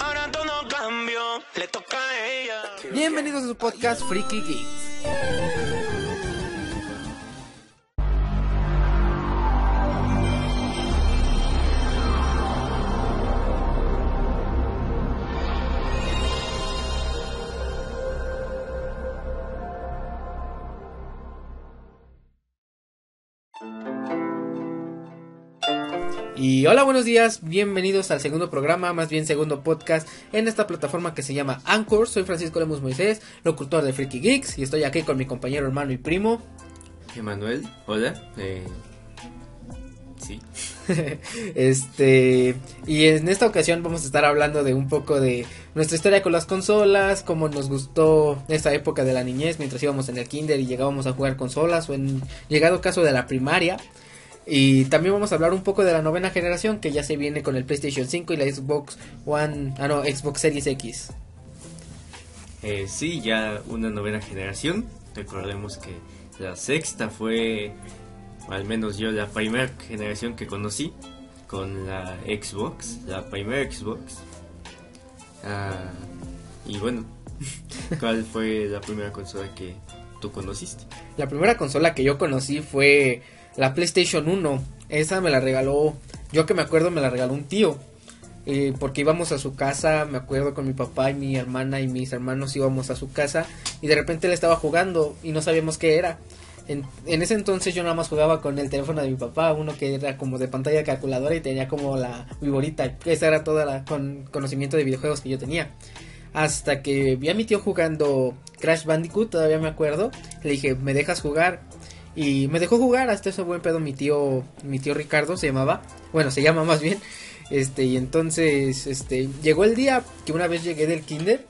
Ahora todo cambió, le toca a ella. Bienvenidos a su podcast Freaky Geeks. Y hola, buenos días, bienvenidos al segundo programa, más bien segundo podcast en esta plataforma que se llama Anchor. Soy Francisco Lemos Moisés, locutor de Freaky Geeks, y estoy aquí con mi compañero, hermano y primo. Emanuel, hola. Eh, sí. este, y en esta ocasión vamos a estar hablando de un poco de nuestra historia con las consolas, cómo nos gustó esa época de la niñez mientras íbamos en el kinder y llegábamos a jugar consolas, o en llegado caso de la primaria. Y también vamos a hablar un poco de la novena generación que ya se viene con el PlayStation 5 y la Xbox One, ah no, Xbox Series X. Eh, sí, ya una novena generación. Recordemos que la sexta fue, al menos yo, la primera generación que conocí con la Xbox, la primera Xbox. Ah, y bueno, ¿cuál fue la primera consola que tú conociste? La primera consola que yo conocí fue la PlayStation 1. Esa me la regaló, yo que me acuerdo me la regaló un tío. Eh, porque íbamos a su casa, me acuerdo con mi papá y mi hermana y mis hermanos íbamos a su casa y de repente él estaba jugando y no sabíamos qué era. En, ese entonces yo nada más jugaba con el teléfono de mi papá, uno que era como de pantalla calculadora y tenía como la viborita. Esa era toda la con, conocimiento de videojuegos que yo tenía. Hasta que vi a mi tío jugando Crash Bandicoot, todavía me acuerdo. Le dije, ¿me dejas jugar? Y me dejó jugar hasta ese buen pedo mi tío, mi tío Ricardo se llamaba, bueno, se llama más bien. Este, y entonces, este, llegó el día que una vez llegué del kinder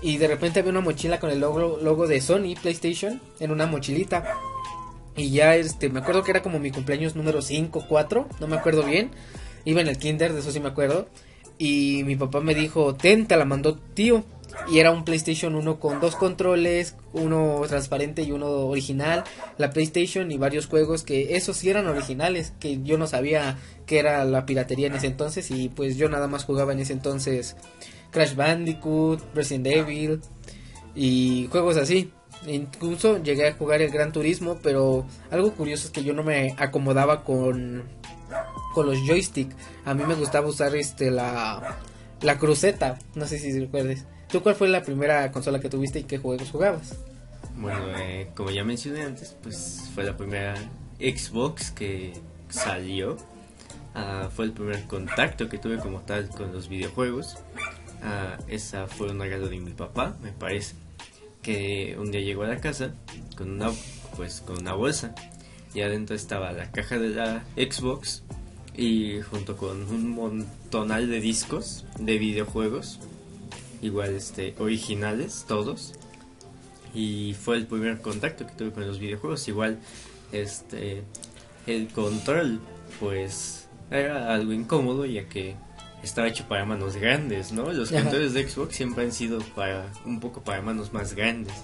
y de repente había una mochila con el logo, logo de Sony PlayStation en una mochilita. Y ya, este, me acuerdo que era como mi cumpleaños número 5, 4, no me acuerdo bien. Iba en el kinder, de eso sí me acuerdo. Y mi papá me dijo, ten, te la mandó tío. Y era un PlayStation 1 con dos controles, uno transparente y uno original, la PlayStation y varios juegos que esos sí eran originales, que yo no sabía que era la piratería en ese entonces y pues yo nada más jugaba en ese entonces Crash Bandicoot, Resident Evil y juegos así. Incluso llegué a jugar el Gran Turismo, pero algo curioso es que yo no me acomodaba con con los joystick. A mí me gustaba usar este la la cruceta, no sé si recuerdes. ¿Tú cuál fue la primera consola que tuviste y qué juegos jugabas? Bueno, eh, como ya mencioné antes, pues fue la primera Xbox que salió. Uh, fue el primer contacto que tuve como tal con los videojuegos. Uh, esa fue un regalo de mi papá, me parece. Que un día llegó a la casa con una, pues, con una bolsa. Y adentro estaba la caja de la Xbox. Y junto con un montonal de discos de videojuegos igual este originales todos. Y fue el primer contacto que tuve con los videojuegos. Igual este el control pues era algo incómodo ya que estaba hecho para manos grandes no los controles de Xbox siempre han sido para un poco para manos más grandes.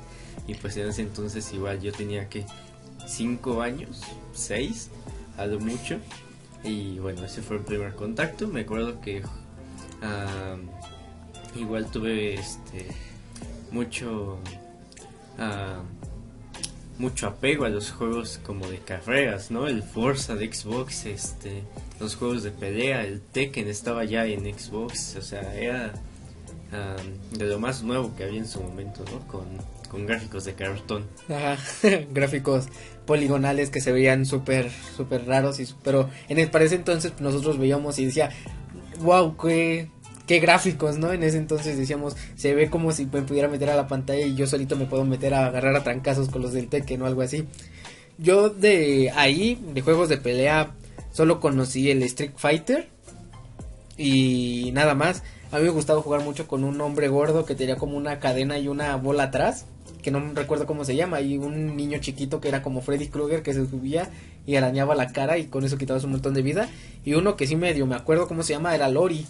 Y pues en ese entonces igual yo tenía que cinco años seis a lo mucho. Y bueno ese fue el primer contacto. Me acuerdo que uh, igual tuve este mucho uh, mucho apego a los juegos como de carreras, ¿no? El Forza de Xbox, este, los juegos de pelea, el Tekken estaba ya en Xbox, o sea, era de lo más nuevo que había en su momento, ¿no? Con, con gráficos de cartón. Gráficos poligonales que se veían súper, súper raros, y, pero en el, para ese entonces nosotros veíamos y decía, wow, qué qué gráficos, ¿no? En ese entonces decíamos, se ve como si me pudiera meter a la pantalla y yo solito me puedo meter a agarrar a trancazos con los del Tekken o algo así. Yo de ahí, de juegos de pelea, solo conocí el Street Fighter y nada más. A mí me gustaba jugar mucho con un hombre gordo que tenía como una cadena y una bola atrás, que no recuerdo cómo se llama, y un niño chiquito que era como Freddy Krueger que se subía y arañaba la cara y con eso quitabas un montón de vida. Y uno que sí medio me acuerdo cómo se llama era Lori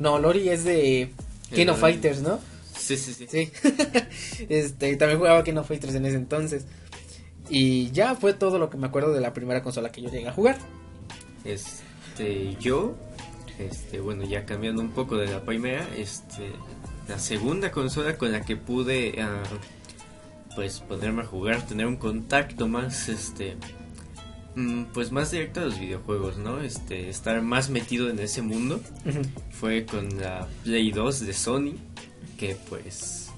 no, Lori es de King of Fighters, ¿no? Sí, sí, sí. Sí. este, también jugaba King of Fighters en ese entonces. Y ya fue todo lo que me acuerdo de la primera consola que yo llegué a jugar. Este, yo este, bueno, ya cambiando un poco de la primera, este, la segunda consola con la que pude, ah, pues, ponerme a jugar, tener un contacto más, este, pues más directo a los videojuegos, ¿no? Este, estar más metido en ese mundo fue con la Play 2 de Sony, que pues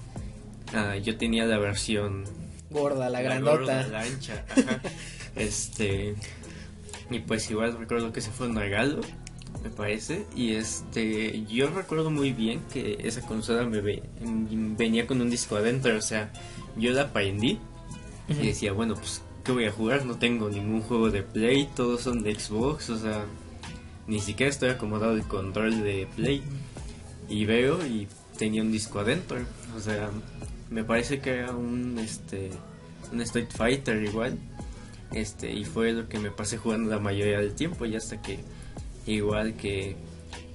ah, yo tenía la versión Gorda, la gorda, grandota. la ancha, ajá. este y pues igual recuerdo que ese fue un regalo, me parece, y este yo recuerdo muy bien que esa consola me ve- venía con un disco adentro, o sea, yo la prendí y decía, bueno, pues ¿qué voy a jugar? No tengo ningún juego de Play, todos son de Xbox, o sea, ni siquiera estoy acomodado el control de Play. Y veo y tenía un disco adentro, o sea, me parece que era un este un Street Fighter igual. Este, y fue lo que me pasé jugando la mayoría del tiempo y hasta que igual que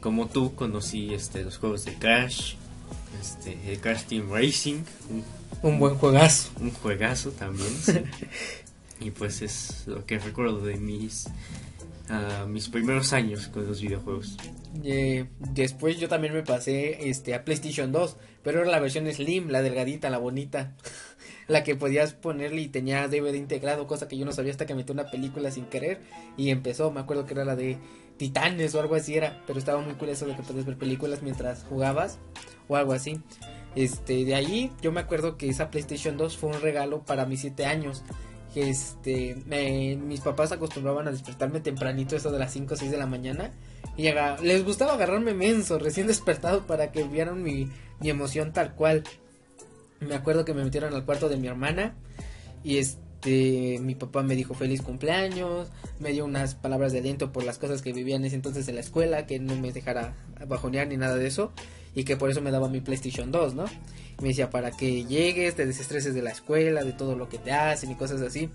como tú conocí este los juegos de Crash, este el Crash Team Racing, un Un buen juegazo. un juegazo también. sí. Y pues es lo que recuerdo de mis ah, mis primeros años con los videojuegos. Eh, después yo también me pasé este a PlayStation 2, pero era la versión Slim, la delgadita, la bonita, la que podías ponerle y tenía DVD integrado, cosa que yo no sabía hasta que metí una película sin querer y empezó, me acuerdo que era la de Titanes o algo así era, pero estaba muy eso de que podías ver películas mientras jugabas o algo así. Este, de ahí yo me acuerdo que esa PlayStation 2 fue un regalo para mis 7 años. Este, mis papás acostumbraban a despertarme tempranito, eso de las 5 o 6 de la mañana. Y les gustaba agarrarme menso, recién despertado, para que vieran mi, mi emoción tal cual. Me acuerdo que me metieron al cuarto de mi hermana. Y este, mi papá me dijo feliz cumpleaños. Me dio unas palabras de aliento por las cosas que vivía en ese entonces en la escuela. Que no me dejara bajonear ni nada de eso. Y que por eso me daba mi PlayStation 2, ¿no? Y me decía para que llegues, te desestreses de la escuela, de todo lo que te hacen y cosas así.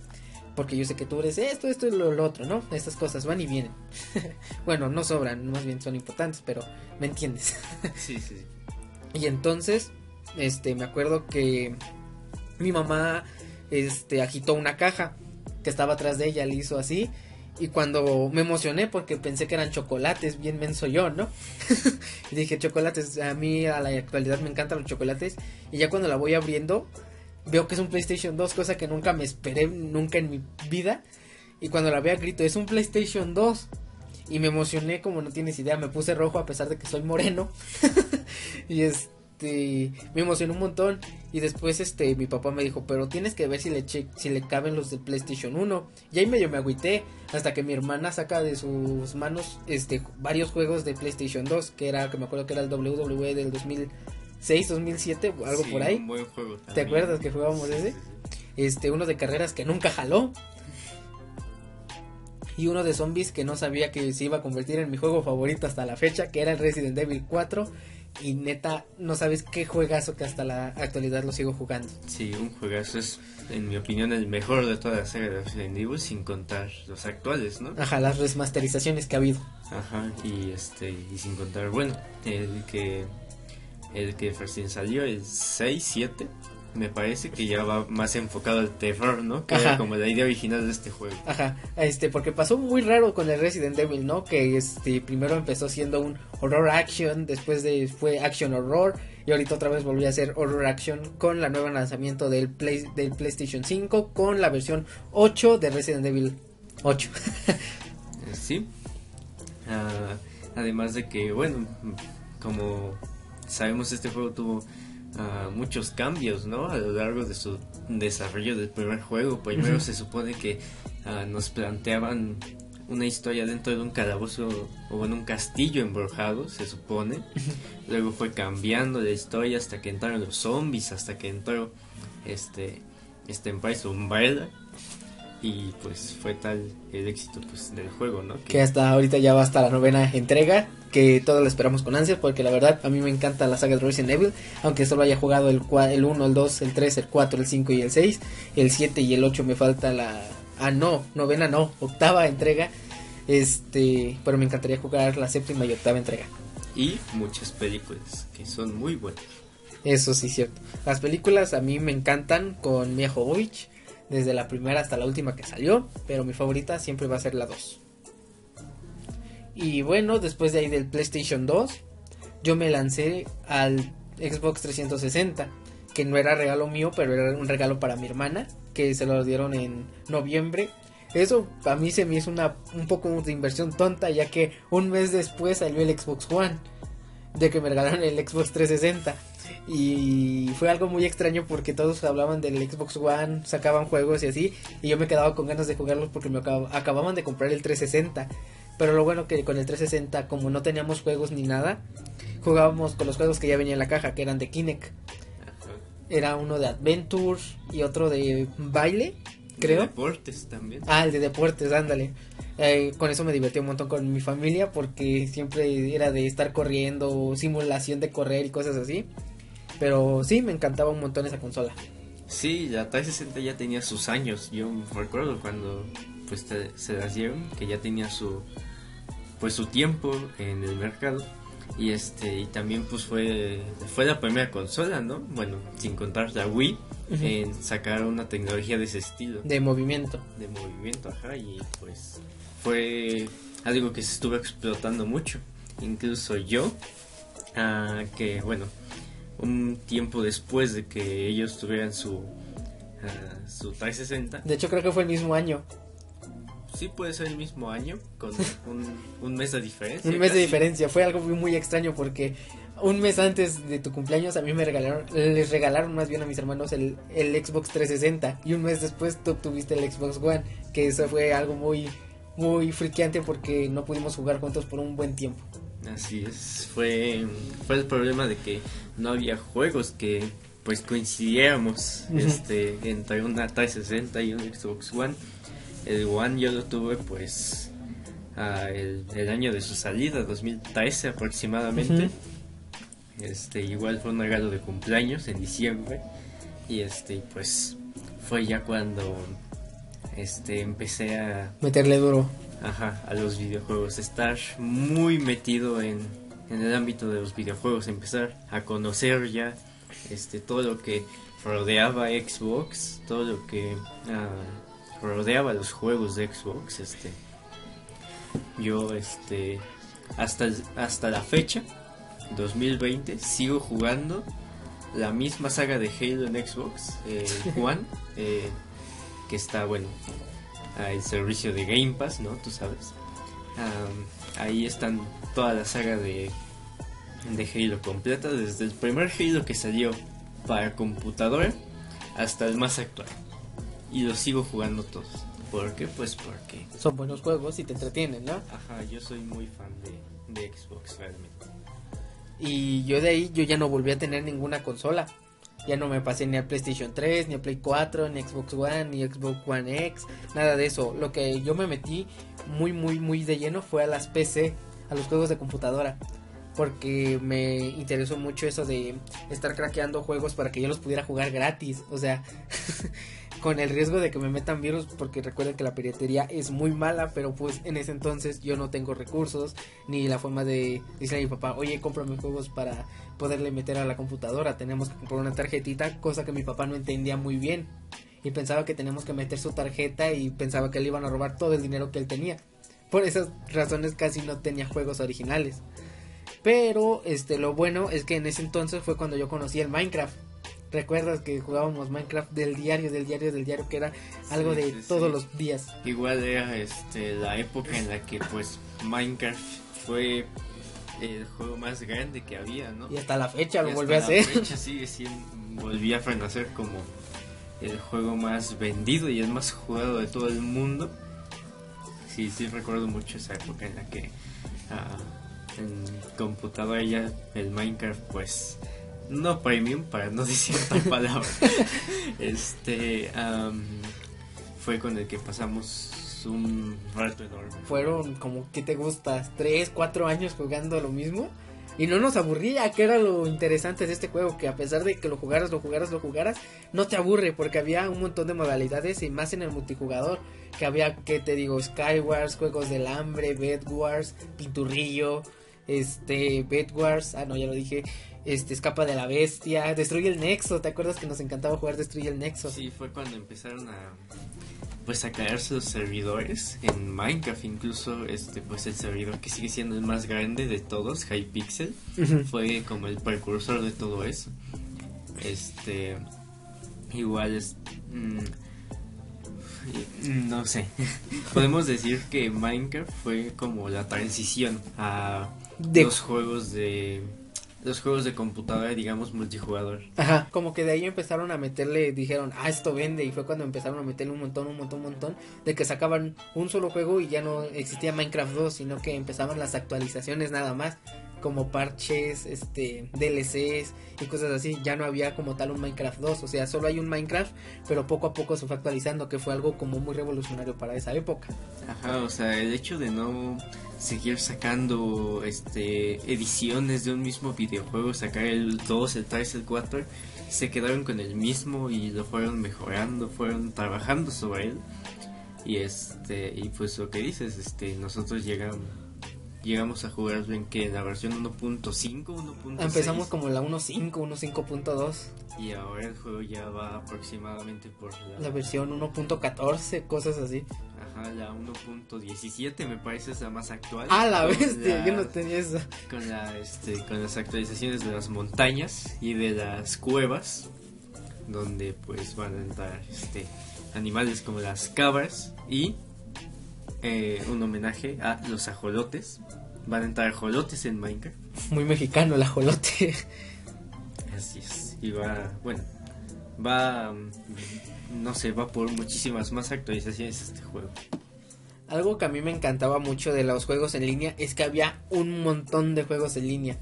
Porque yo sé que tú eres esto, esto y lo, lo otro, ¿no? Estas cosas van y vienen. bueno, no sobran, más bien son importantes, pero me entiendes. Sí, sí, sí. Y entonces, este, me acuerdo que mi mamá, este, agitó una caja que estaba atrás de ella, le hizo así. Y cuando me emocioné porque pensé que eran chocolates, bien menso yo, ¿no? dije, chocolates, a mí a la actualidad me encantan los chocolates. Y ya cuando la voy abriendo, veo que es un PlayStation 2, cosa que nunca me esperé, nunca en mi vida. Y cuando la veo grito, es un PlayStation 2. Y me emocioné como no tienes idea, me puse rojo a pesar de que soy moreno. y este, me emocioné un montón. Y después este, mi papá me dijo, pero tienes que ver si le, che si le caben los del PlayStation 1. Y ahí medio me agüité, hasta que mi hermana saca de sus manos este, varios juegos de PlayStation 2, que era, que me acuerdo que era el WWE del 2006, 2007, algo Sí, por ahí. Un buen juego ¿Te acuerdas que jugábamos Sí, ese? sí. este uno de carreras que nunca jaló y uno de zombies que no sabía que se iba a convertir en mi juego favorito hasta la fecha que era el Resident Evil 4 y neta no sabes qué juegazo que hasta la actualidad lo sigo jugando Sí, un juegazo es, en mi opinión, el mejor de toda la serie de Resident Evil, sin contar los actuales, ¿no? ajá las remasterizaciones que ha habido Ajá, y este, y sin contar, bueno, el que, el que recién salió, el 6, 7, me parece que ya va más enfocado al terror, ¿no? Que Ajá. era como la idea original de este juego. Ajá, este, porque pasó muy raro con el Resident Evil, ¿no? Que este primero empezó siendo un horror action, después de fue action horror y ahorita otra vez volvió a ser horror action con la nueva lanzamiento del Play, del PlayStation 5 con la versión 8 de Resident Evil 8. Eh, Sí. Ah, además de que, bueno, como sabemos, este juego tuvo muchos cambios, ¿no? A lo largo de su desarrollo del primer juego. Primero se supone que ah, nos planteaban una historia dentro de un calabozo o en un castillo embrujado, se supone. Luego fue cambiando la historia hasta que entraron los zombies, hasta que entró este, este Empire Umbrella. Y pues fue tal el éxito pues, del juego, ¿no? que hasta ahorita ya va hasta la novena entrega, que todos la esperamos con ansia, porque la verdad a mí me encanta la saga de Resident Evil, aunque solo haya jugado el, el 1, el 2, el 3, el 4, el 5 y el 6, el 7 y el 8 me falta la... Ah, no, novena no, octava entrega, este, pero me encantaría jugar la séptima y octava entrega. y muchas películas que son muy buenas. Eso sí, cierto. Las películas a mí me encantan con Mia Jovovich, desde la primera hasta la última que salió, pero mi favorita siempre va a ser la 2. Y bueno, después de ahí del PlayStation 2, yo me lancé al Xbox 360, que no era regalo mío, pero era un regalo para mi hermana, que se lo dieron en noviembre. Eso a mí se me hizo una, un poco de inversión tonta, ya que un mes después salió el Xbox One, de que me regalaron el Xbox 360. Y fue algo muy extraño porque todos hablaban del Xbox One, sacaban juegos y así, y yo me quedaba con ganas de jugarlos porque me acab- acababan de comprar el 360. Pero lo bueno que con el 360, como no teníamos juegos ni nada, jugábamos con los juegos que ya venía en la caja, que eran de Kinect. Ajá. Era uno de Adventures y otro de baile, De creo. Deportes también. Ah, el de deportes, ándale. Eh, con eso me divertí un montón con mi familia porque siempre era de estar corriendo, simulación de correr y cosas así. Pero sí, me encantaba un montón esa consola. Sí, la 360 ya tenía sus años. Yo recuerdo cuando pues te- se las dieron que ya tenía su pues su tiempo en el mercado y este y también pues fue fue la primera consola, ¿no? Bueno, sin contar la Wii Ujú. en sacar una tecnología de ese estilo De movimiento. de movimiento, ajá, y pues fue algo que se estuvo explotando mucho. Incluso yo, ah, que bueno, un tiempo después de que ellos tuvieran su, ah, su 360, De hecho, creo que fue el mismo año. Sí puede ser el mismo año, con un, un mes de diferencia. Un mes de diferencia. Fue algo muy, muy extraño porque un mes antes de tu cumpleaños a mí me regalaron, les regalaron más bien a mis hermanos el, el Xbox 360 y un mes después tú tuviste el Xbox One, que eso fue algo muy, muy friqueante porque no pudimos jugar juntos por un buen tiempo. Así es, fue, fue el problema de que no había juegos que pues coincidiéramos este, entre una 360 y un Xbox One. El One yo lo tuve pues el, el año de su salida, 2013 aproximadamente. Este, igual fue un regalo de cumpleaños en diciembre. Y este, pues fue ya cuando este empecé a Meterle duro. Ajá, a los videojuegos, estar muy metido en, en el ámbito de los videojuegos, empezar a conocer ya este todo lo que rodeaba Xbox, todo lo que ah, rodeaba los juegos de Xbox, este yo este hasta hasta la fecha 2020 sigo jugando la misma saga de Halo en Xbox eh, One eh, que está bueno a el servicio de Game Pass, ¿no? Tú sabes. Ahí están toda la saga de, de Halo completa, desde el primer Halo que salió para computadora hasta el más actual. Y los sigo jugando todos. ¿Por qué? Pues porque, Son buenos juegos y te entretienen, ¿no? ajá, yo soy muy fan de, de Xbox realmente. Y yo de ahí yo ya no volví a tener ninguna consola. Ya no me pasé ni al PlayStation 3, ni a Play 4, ni Xbox One, ni Xbox One X, nada de eso. Lo que yo me metí muy, muy, muy de lleno fue a las PC, a los juegos de computadora. Porque me interesó mucho eso de estar craqueando juegos para que yo los pudiera jugar gratis. O sea, con el riesgo de que me metan virus, porque recuerden que la piratería es muy mala, pero pues en ese entonces yo no tengo recursos, ni la forma de decirle a mi papá, oye, cómprame juegos para poderle meter a la computadora, tenemos que comprar una tarjetita, cosa que mi papá no entendía muy bien. Y pensaba que teníamos que meter su tarjeta y pensaba que le iban a robar todo el dinero que él tenía. Por esas razones casi no tenía juegos originales. Pero este lo bueno es que en ese entonces fue cuando yo conocí el Minecraft. ¿Recuerdas que jugábamos Minecraft del diario, del diario, del diario, que era algo Sí, de sí, todos sí. los días? Igual era este, la época en la que pues Minecraft fue el juego más grande que había, ¿no? Y hasta la fecha Y lo hasta volví a la hacer. fecha sigue siendo, volví a renacer como el juego más vendido y el más jugado de todo el mundo. Sí, sí recuerdo mucho esa época en la que ah, en computadora ya el Minecraft pues no premium para no decir otra palabra. este fue con el que pasamos un rato enorme. Fueron como, ¿qué te gustas? ¿Tres, cuatro años jugando lo mismo? Y no nos aburría, que era lo interesante de este juego, que a pesar de que lo jugaras, lo jugaras, lo jugaras, no te aburre, porque había un montón de modalidades y más en el multijugador, que había, que te digo, Skywars, Juegos del Hambre, Bed Wars, Pinturrillo, este, Bed Wars, ah no, ya lo dije, este, Escapa de la Bestia, Destruye el Nexo, ¿te acuerdas que nos encantaba jugar Destruye el Nexo? Sí, fue cuando empezaron a, pues a caerse los servidores en Minecraft incluso este pues el servidor que sigue siendo el más grande de todos Hypixel Ujú. fue como el precursor de todo eso este igual es mm, no sé podemos decir que Minecraft fue como la transición a De- los juegos de los juegos de computadora digamos multijugador. Ajá, como que de ahí empezaron a meterle, dijeron, ah, esto vende, y fue cuando empezaron a meterle un montón, un montón, un montón, de que sacaban un solo juego y ya no existía Minecraft 2, sino que empezaban las actualizaciones nada más, como parches, este, DLCs y cosas así, ya no había como tal un Minecraft 2, o sea, solo hay un Minecraft, pero poco a poco se fue actualizando, que fue algo como muy revolucionario para esa época. Ajá, o sea, el hecho de no seguir sacando este ediciones de un mismo videojuego, sacar el 2, el 3, el 4, se quedaron con el mismo y lo fueron mejorando, fueron trabajando sobre él. Y este, y pues lo que dices, este, nosotros llegamos llegamos a jugarlo en que la versión 1.5, 1.6 Empezamos como la 1.5, 1.5.2, y ahora el juego ya va aproximadamente por la, la versión 1.14, cosas así. ajá, la 1.17 me parece es la más actual. Ah, la bestia, la- yo no tenía eso. con la este con las actualizaciones de las montañas y de las cuevas donde pues van a entrar este animales como las cabras y eh, un homenaje a los ajolotes van a entrar ajolotes en Minecraft Muy mexicano el ajolote. así es y va bueno va no sé va por muchísimas más actualizaciones este juego Algo que a mí me encantaba mucho de los juegos en línea es que había un montón de juegos en línea.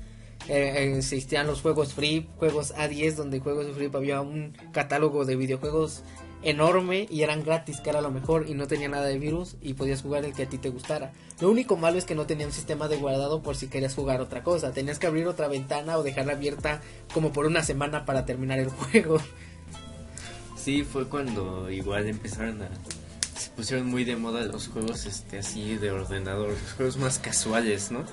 Eh, eh, existían los juegos free, juegos A10, donde juegos free había un catálogo de videojuegos enorme y eran gratis, que era lo mejor, y no tenía nada de virus y podías jugar el que a ti te gustara. Lo único malo es que no tenía un sistema de guardado por si querías jugar otra cosa. Tenías que abrir otra ventana o dejarla abierta como por una semana para terminar el juego. Sí, fue cuando igual empezaron a se pusieron muy de moda los juegos este así de ordenador, los juegos más casuales, ¿no?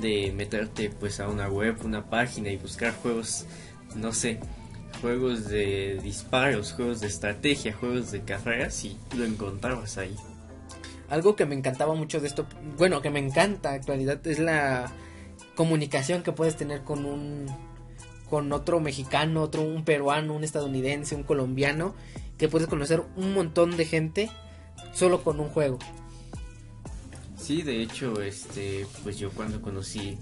De meterte pues a una web, una página y buscar juegos, no sé, juegos de disparos, juegos de estrategia, juegos de carreras y lo encontrabas ahí. Algo que me encantaba mucho de esto, bueno, que me encanta en actualidad es la comunicación que puedes tener con un con otro mexicano, otro un peruano, un estadounidense, un colombiano, que puedes conocer un montón de gente solo con un juego. Sí, de hecho, este, pues yo cuando conocí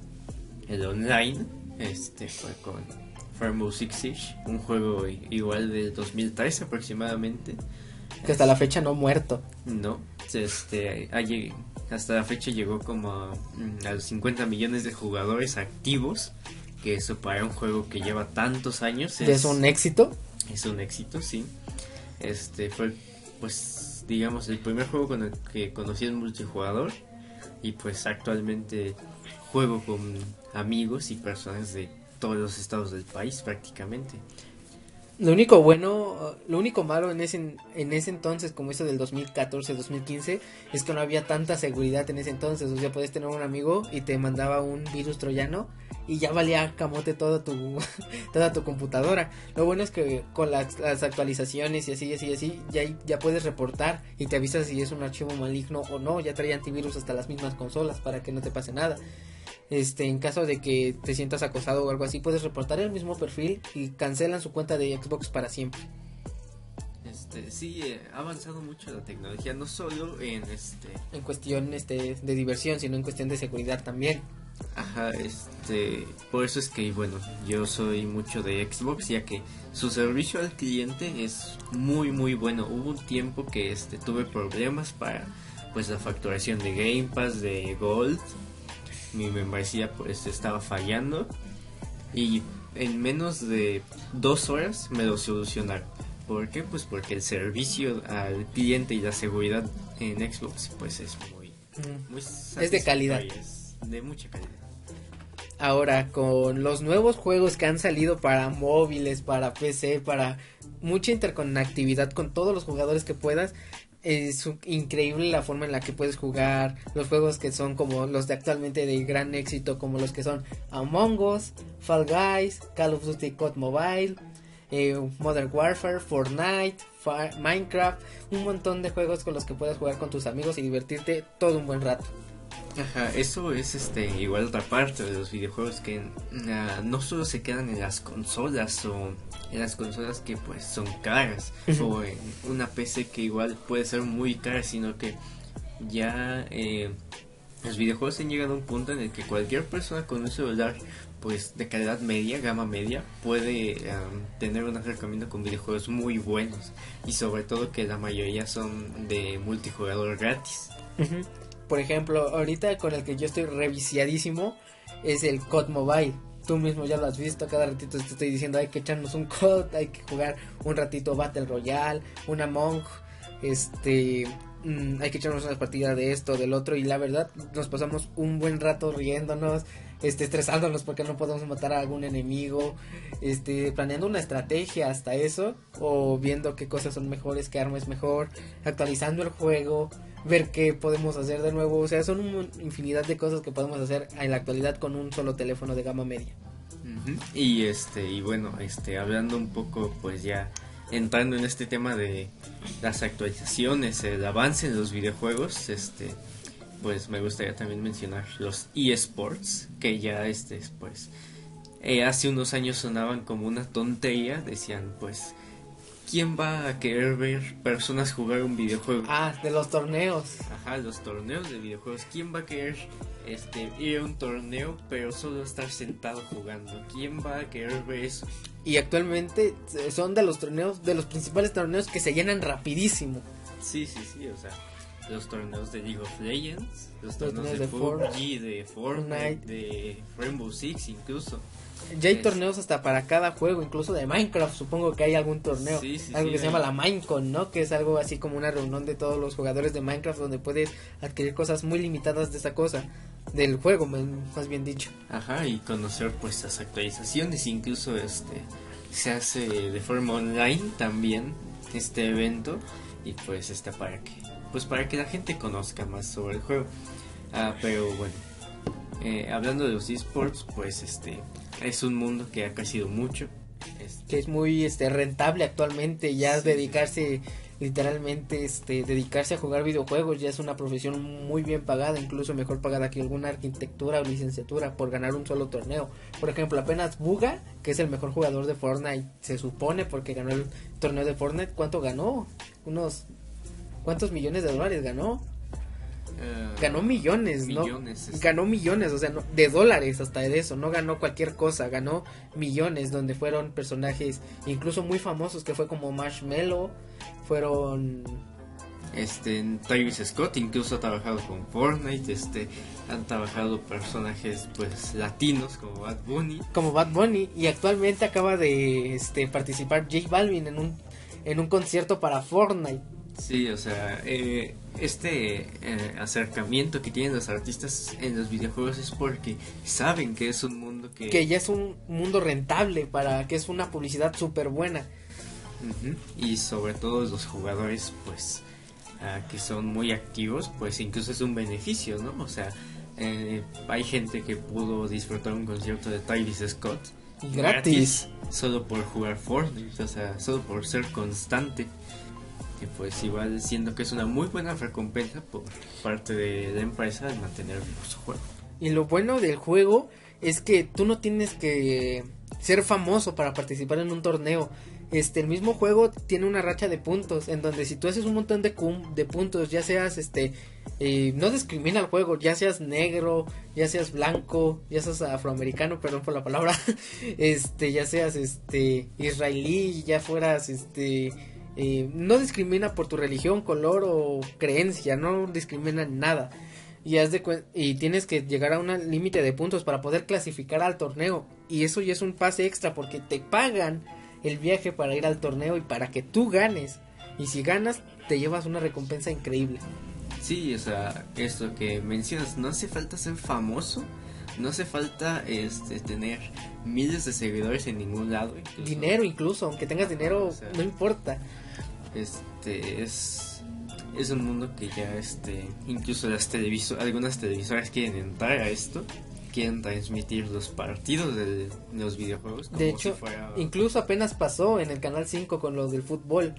el online, este fue con Rainbow Six Siege, un juego igual del 2013 aproximadamente. Que hasta la fecha no ha muerto. No, este, hasta la fecha llegó como a, mm, a los 50 millones de jugadores activos, que eso para un juego que lleva tantos años Es un éxito. es un éxito, sí. Este fue, pues, digamos, el primer juego con el que conocí el multijugador. Y pues actualmente juego con amigos y personas de todos los estados del país prácticamente. Lo único bueno, lo único malo en ese, en ese entonces, como eso del 2014, 2015, es que no había tanta seguridad en ese entonces. O sea, podías tener un amigo y te mandaba un virus troyano y ya valía camote toda tu, toda tu computadora. Lo bueno es que con las, las actualizaciones y así, y así, y así, ya, ya puedes reportar y te avisas si es un archivo maligno o no. Ya trae antivirus hasta las mismas consolas para que no te pase nada. Este, en caso de que te sientas acosado o algo así, puedes reportar el mismo perfil y cancelan su cuenta de Xbox para siempre. Este, sí, eh, ha avanzado mucho la tecnología, no solo en este, En cuestión este, de diversión, sino en cuestión de seguridad también. ajá, este, por eso es que, bueno, yo soy mucho de Xbox, ya que su servicio al cliente es muy, muy bueno. Hubo un tiempo que, este, tuve problemas para, pues, la facturación de Game Pass, de Gold, mi membresía, pues, estaba fallando, y en menos de dos horas me lo solucionaron. ¿Por qué? Pues porque el servicio al cliente y la seguridad en Xbox pues es muy, Mm. muy Es de calidad. es de mucha calidad. Ahora, con los nuevos juegos que han salido para móviles, para PC, para mucha interconectividad con todos los jugadores que puedas, es increíble la forma en la que puedes jugar los juegos que son como los de actualmente de gran éxito, como los que son Among Us, Fall Guys, Call of Duty COD Mobile, eh, Modern Warfare, Fortnite, Minecraft, un montón de juegos con los que puedas jugar con tus amigos y divertirte todo un buen rato. Ajá, eso es este igual otra parte de los videojuegos que ah, no solo se quedan en las consolas o en las consolas que pues son caras o en una PC que igual puede ser muy cara, sino que ya eh, los videojuegos han llegado a un punto en el que cualquier persona con un celular pues de calidad media, gama media, puede tener un acercamiento con videojuegos muy buenos y sobre todo que la mayoría son de multijugador gratis. Ujú. Por ejemplo, ahorita con el que yo estoy reviciadísimo es el COD Mobile. Tú mismo ya lo has visto, cada ratito te estoy diciendo hay que echarnos un COD, hay que jugar un ratito Battle Royale, una Monk, este, mm, hay que echarnos una partida de esto, del otro y la verdad nos pasamos un buen rato riéndonos, este, estresándonos porque no podemos matar a algún enemigo, este, planeando una estrategia hasta eso o viendo qué cosas son mejores, qué arma es mejor, actualizando el juego, ver qué podemos hacer de nuevo, o sea, son una infinidad de cosas que podemos hacer en la actualidad con un solo teléfono de gama media. Y este, y bueno, este, hablando un poco, pues ya entrando en este tema de las actualizaciones, el avance en los videojuegos, este, pues me gustaría también mencionar los eSports, que ya este, pues, eh, hace unos años sonaban como una tontería, decían, pues, ¿quién va a querer ver personas jugar un videojuego? Ah, de los torneos. Ajá, los torneos de videojuegos. ¿Quién va a querer este, ir a un torneo pero solo estar sentado jugando? ¿Quién va a querer ver eso? Y actualmente eh, son de los torneos, de los principales torneos que se llenan rapidísimo. Sí, sí, sí, o sea, los torneos de League of Legends, los Los torneos de torneos de PUBG, de Fortnite. de Rainbow Six incluso. Ya hay torneos hasta para cada juego, incluso de Minecraft, supongo que hay algún torneo. Sí, sí, algo sí, que se llama la Minecon, ¿no? Que es algo así como una reunión de todos los jugadores de Minecraft donde puedes adquirir cosas muy limitadas de esa cosa, del juego, más bien dicho. Ajá, y conocer pues las actualizaciones, incluso este se hace de forma online también este evento y pues está para que pues para que la gente conozca más sobre el juego. Ah, pero bueno, eh, hablando de los esports, pues este es un mundo que ha crecido mucho. Este, que es muy este rentable actualmente ya Sí. dedicarse literalmente este dedicarse a jugar videojuegos ya es una profesión muy bien pagada incluso mejor pagada que alguna arquitectura o licenciatura por ganar un solo torneo por ejemplo apenas Buga que es el mejor jugador de Fortnite se supone porque ganó el torneo de Fortnite cuánto ganó unos cuántos millones de dólares ganó eh, ganó millones, ¿no? millones. Ganó millones, o sea, no- de dólares hasta de eso, no ganó cualquier cosa, ganó millones donde fueron personajes incluso muy famosos que fue como Marshmello, fueron Este, Travis Scott incluso ha trabajado con Fortnite, este, han trabajado personajes pues latinos como Bad Bunny. como Bad Bunny y actualmente acaba de este participar J Balvin en un en un concierto para Fortnite. Sí, o sea, eh, este eh, acercamiento que tienen los artistas en los videojuegos es porque saben que es un mundo que... Que ya es un mundo rentable para que es una publicidad súper buena. Y sobre todo los jugadores, pues, ah, que son muy activos, pues incluso es un beneficio, ¿no? O sea, eh, hay gente que pudo disfrutar un concierto de Travis Scott. Y gratis. Solo por jugar Fortnite, o sea, solo por ser constante. Y pues igual siendo que es una muy buena recompensa por parte de la empresa de mantener vivo su juego. Y lo bueno del juego es que tú no tienes que ser famoso para participar en un torneo. Este, el mismo juego tiene una racha de puntos en donde si tú haces un montón de, cum- de puntos, ya seas este, eh, no discrimina el juego, ya seas negro, ya seas blanco, ya seas afroamericano, perdón por la palabra, este, ya seas este israelí, ya fueras este, eh, no discrimina por tu religión, color o creencia, no discrimina nada y haz de y tienes que llegar a un límite de puntos para poder clasificar al torneo y eso ya es un pase extra porque te pagan el viaje para ir al torneo y para que tú ganes y si ganas te llevas una recompensa increíble Sí, o sea, esto que mencionas, no hace falta ser famoso, no hace falta este, tener miles de seguidores en ningún lado. incluso. dinero incluso aunque tengas dinero O sea, no importa Este es es un mundo que ya este incluso las televiso algunas televisoras quieren entrar a esto, quieren transmitir los partidos de los videojuegos como de si hecho fuera- incluso apenas pasó en el canal 5 con lo del fútbol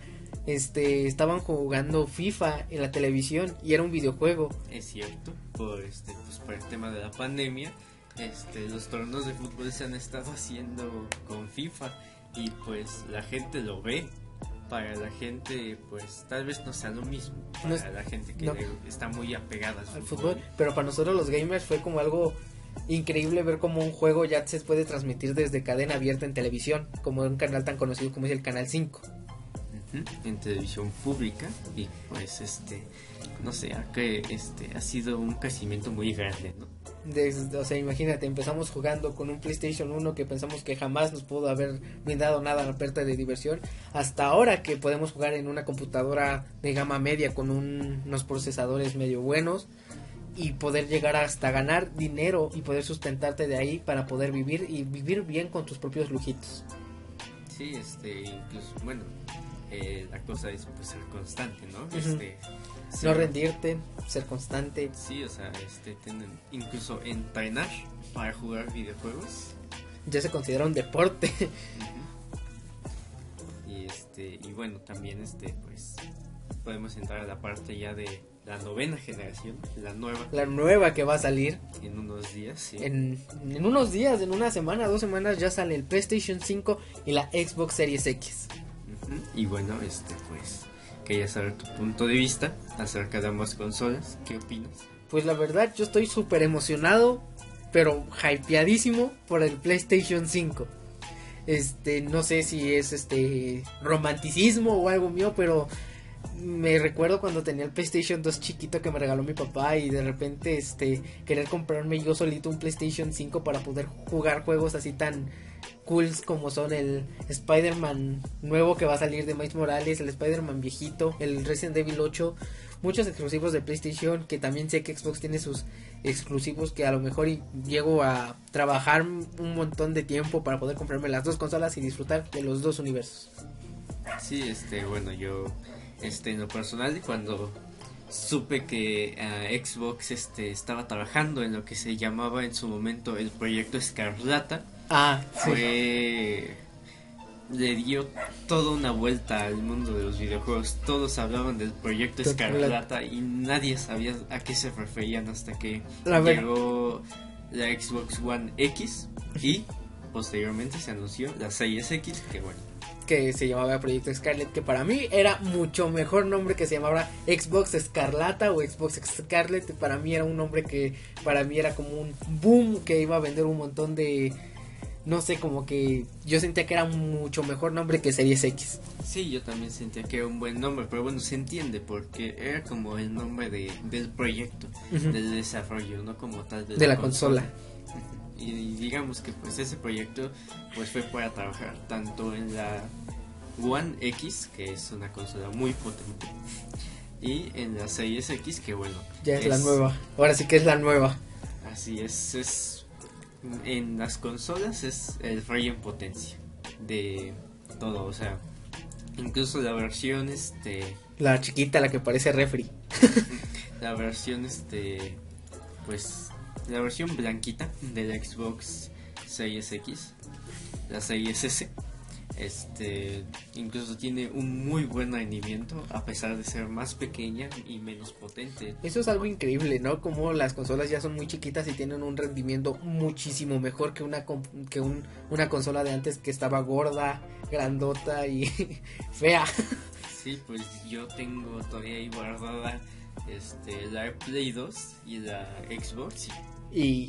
este estaban jugando FIFA en la televisión y era un videojuego. Es cierto, por este, pues por el tema de la pandemia, este, los torneos de fútbol se han estado haciendo con FIFA y pues la gente lo ve. Para la gente, pues tal vez no sea lo mismo. Para No es- la gente que no. le- está muy apegada al, al fútbol, pero para nosotros los gamers fue como algo increíble ver cómo un juego ya se puede transmitir desde cadena abierta en televisión, como un canal tan conocido como es el Canal 5. Ujú, en televisión pública y pues este no sé que este ha sido un crecimiento muy grande no Desde- o sea, imagínate, empezamos jugando con un PlayStation 1 que pensamos que jamás nos pudo haber brindado nada aparte de diversión, hasta ahora que podemos jugar en una computadora de gama media con un- unos procesadores medio buenos y poder llegar hasta ganar dinero y poder sustentarte de ahí para poder vivir y vivir bien con tus propios lujitos. sí este incluso bueno eh, la cosa es pues ser constante no este No rendirte, ser constante. sí o sea este tener- incluso entrenar para jugar videojuegos Ya se considera un deporte. Y este y bueno también este pues podemos entrar a la parte ya de la novena generación la nueva La nueva que va a salir en unos días sí. en, en unos días, en una semana, dos semanas ya sale el PlayStation 5 y la Xbox Series X. Y bueno, este pues quería saber tu punto de vista acerca de ambas consolas. ¿Qué opinas? Pues la verdad yo estoy súper emocionado, pero hypeadísimo por el PlayStation 5. Este, no sé si es este romanticismo o algo mío, pero me recuerdo cuando tenía el PlayStation 2 chiquito que me regaló mi papá y de repente este querer comprarme yo solito un PlayStation 5 para poder jugar juegos así tan cools como son el Spider-Man nuevo que va a salir de Miles Morales, el Spider-Man viejito, el Resident Evil 8, muchos exclusivos de PlayStation que también sé que Xbox tiene sus exclusivos que a lo mejor llego a trabajar un montón de tiempo para poder comprarme las dos consolas y disfrutar de los dos universos. Sí, este, bueno, yo, este, en lo personal, cuando supe que ah, Xbox, este, estaba trabajando en lo que se llamaba en su momento el proyecto Escarlata, Ah, sí. fue le dio toda una vuelta al mundo de los videojuegos. Todos hablaban del proyecto. Escarlata y nadie sabía a qué se referían hasta que llegó la Xbox One X y posteriormente se anunció la Series X, que bueno, que se llamaba Proyecto Scarlet, que para mí era mucho mejor nombre que se llamara Xbox Escarlata o Xbox Scarlet. Para mí era un nombre que para mí era como un boom que iba a vender un montón de... No sé, como que yo sentía que era mucho mejor nombre que Series X. Sí, yo también sentía que era un buen nombre, pero bueno, se entiende porque era como el nombre de, del proyecto, del desarrollo, no como tal de, De la consola. Y digamos que pues ese proyecto pues fue para trabajar tanto en la One X, que es una consola muy potente, y en la Series X, que bueno, Ya es, la nueva. Ahora sí que es la nueva. Así es, es en las consolas es el rey en potencia de todo, o sea, incluso la versión este La chiquita, la que parece refri. la versión este pues la versión blanquita de la Xbox Series X, la Series S este incluso tiene un muy buen rendimiento a pesar de ser más pequeña y menos potente. Eso es algo increíble, ¿no? Como las consolas ya son muy chiquitas y tienen un rendimiento muchísimo mejor que una que un- una consola de antes que estaba gorda, grandota y fea. Sí, pues yo tengo todavía ahí guardada este, la Play 2 y la Xbox. Y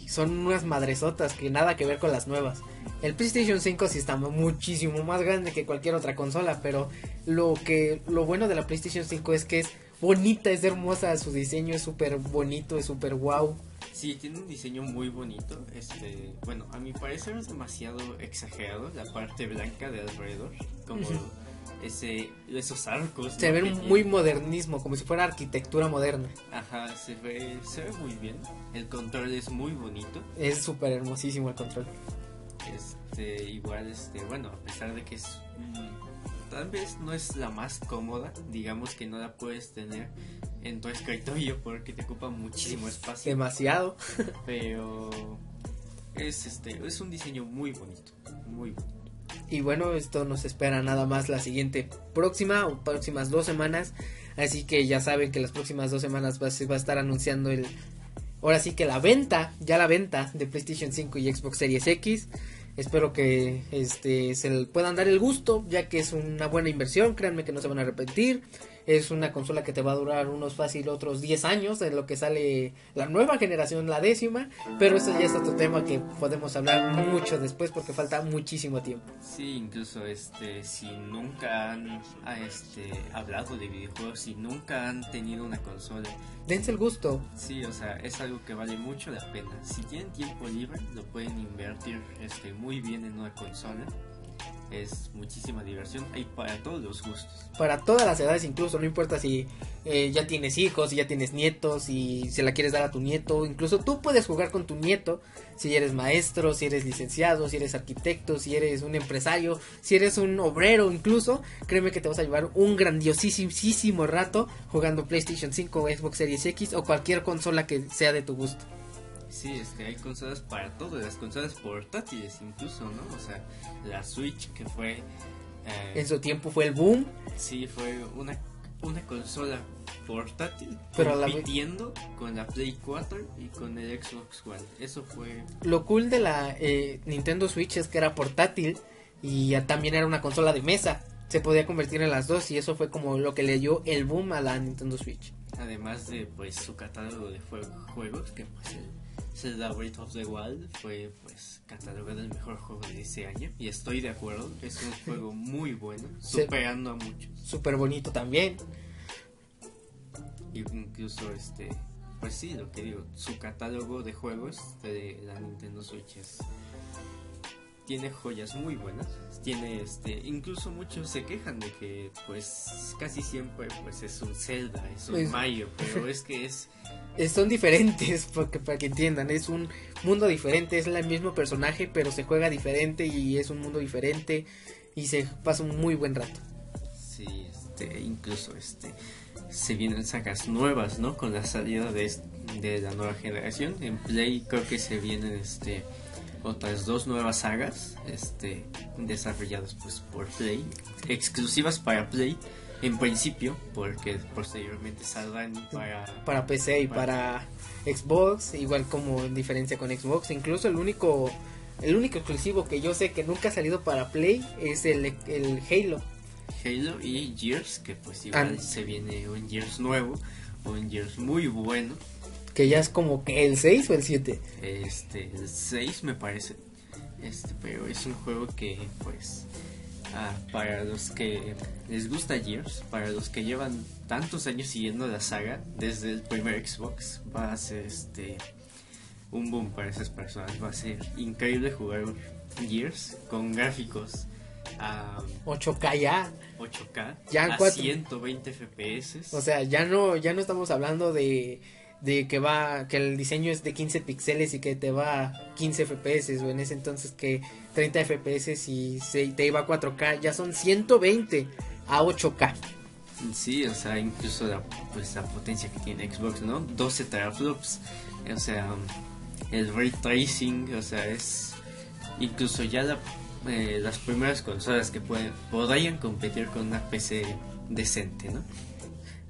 son unas madresotas que nada que ver con las nuevas. El PlayStation 5 sí está muchísimo más grande que cualquier otra consola, pero lo que lo bueno de la PlayStation 5 es que es bonita, es hermosa, su diseño es súper bonito, es súper wow. Sí, tiene un diseño muy bonito. Este, bueno, a mi parecer es demasiado exagerado la parte blanca de alrededor, como. Ese, esos arcos. Se ¿no? ve tiene. muy modernismo, como si fuera arquitectura moderna. Ajá, se ve, se ve muy bien. El control es muy bonito. Es súper hermosísimo el control. Este, igual, este, bueno, a pesar de que es tal vez no es la más cómoda, digamos que no la puedes tener en tu escritorio porque te ocupa muchísimo espacio, Demasiado. pero es este, es un diseño muy bonito, muy bonito. Y bueno, esto nos espera nada más la siguiente próxima o próximas dos semanas. Así que ya saben que las próximas dos semanas va, va a estar anunciando el... Ahora sí que la venta, ya la venta de PlayStation 5 y Xbox Series X. Espero que este se puedan dar el gusto, ya que es una buena inversión, créanme que no se van a arrepentir. Es una consola que te va a durar unos fácil otros 10 años de lo que sale la nueva generación, la décima, pero eso ya es otro tema que podemos hablar mucho después porque falta muchísimo tiempo. Sí, incluso este si nunca han ah, este hablado de videojuegos, si nunca han tenido una consola, Dense el gusto. sí, o sea, es algo que vale mucho la pena. Si tienen tiempo libre, lo pueden invertir este muy bien en una consola. Es muchísima diversión, hay para todos los gustos. para todas las edades incluso, no importa si eh, ya tienes hijos, si ya tienes nietos, si se la quieres dar a tu nieto, incluso tú puedes jugar con tu nieto, si eres maestro, si eres licenciado, si eres arquitecto, si eres un empresario, si eres un obrero incluso, créeme que te vas a llevar un grandiosísimo rato jugando PlayStation 5 o Xbox Series X o cualquier consola que sea de tu gusto. Sí, este, hay consolas para todo, las consolas portátiles incluso, ¿no? O sea, la Switch que fue... eh, En su tiempo fue el boom, Sí, fue una, una consola portátil Pero a la compitiendo con la Play 4 y con el Xbox One. Eso fue... lo cool de la eh, Nintendo Switch es que era portátil y también era una consola de mesa. Se podía convertir en las dos y eso fue como lo que le dio el boom a la Nintendo Switch. Además de pues su catálogo de jue- juegos, que pues el Zelda Breath of the Wild fue pues catalogado el mejor juego de ese año. Y estoy de acuerdo, es un juego muy bueno, superando a muchos. Súper bonito también. Y incluso este... Pues sí, lo que digo, su catálogo de juegos de la Nintendo Switch es tiene joyas muy buenas. Tiene este, incluso muchos se quejan de que pues casi siempre pues es un Zelda, es un Pues- Mario, pero es que es son diferentes, porque para que entiendan, es un mundo diferente, es el mismo personaje, pero se juega diferente y es un mundo diferente y se pasa un muy buen rato. sí, este, incluso este se vienen sagas nuevas, ¿no? Con la salida de, de la nueva generación. En Play creo que se vienen este otras dos nuevas sagas, este desarrolladas pues por Play, exclusivas para Play en principio, porque posteriormente saldrán para Para PC y para Xbox, igual como en diferencia con Xbox, incluso el único el único exclusivo que yo sé que nunca ha salido para Play es el, el Halo. Halo y Gears, que pues igual se viene un Gears nuevo, un Gears muy bueno. Que ya es como que el 6 o el 7. Este, el 6 me parece. Este, pero es un juego que pues ah, para los que les gusta Gears, para los que llevan tantos años siguiendo la saga desde el primer Xbox, va a ser este un boom para esas personas. Va a ser increíble jugar Gears con gráficos a 8K ya. 8K Ya a cuatro- 120 FPS. O sea, ya no, ya no estamos hablando de, de que va, que el diseño es de 15 píxeles y que te va a 15 FPS, o en ese entonces que 30 FPS y se, te iba a 4K, ya son 120 a 8K. Sí, o sea, incluso la, pues, la potencia que tiene Xbox, ¿no? 12 teraflops. O sea, el ray tracing, o sea, es incluso ya la, eh, las primeras consolas que pueden podrían competir con una PC decente, ¿no?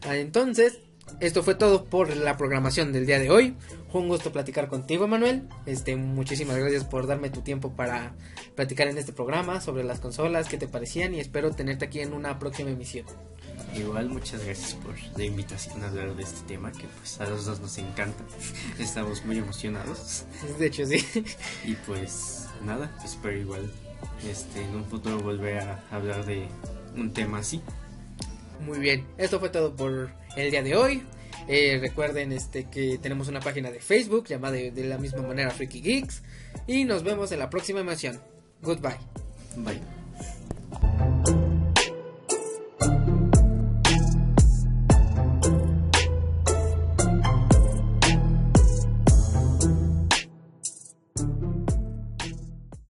Ah, Entonces, esto fue todo por la programación del día de hoy. Fue un gusto platicar contigo, Manuel. Este, muchísimas gracias por darme tu tiempo para platicar en este programa sobre las consolas, qué te parecían y espero tenerte aquí en una próxima emisión. Igual muchas gracias por la invitación a hablar de este tema que pues a los dos nos encanta. Estamos muy emocionados. De hecho, sí. Y pues nada, espero igual este en un futuro volver a hablar de un tema así. Muy bien, esto fue todo por el día de hoy. Eh, recuerden este que tenemos una página de Facebook llamada de, de la misma manera Freaky Geeks y nos vemos en la próxima emisión. Goodbye. Bye.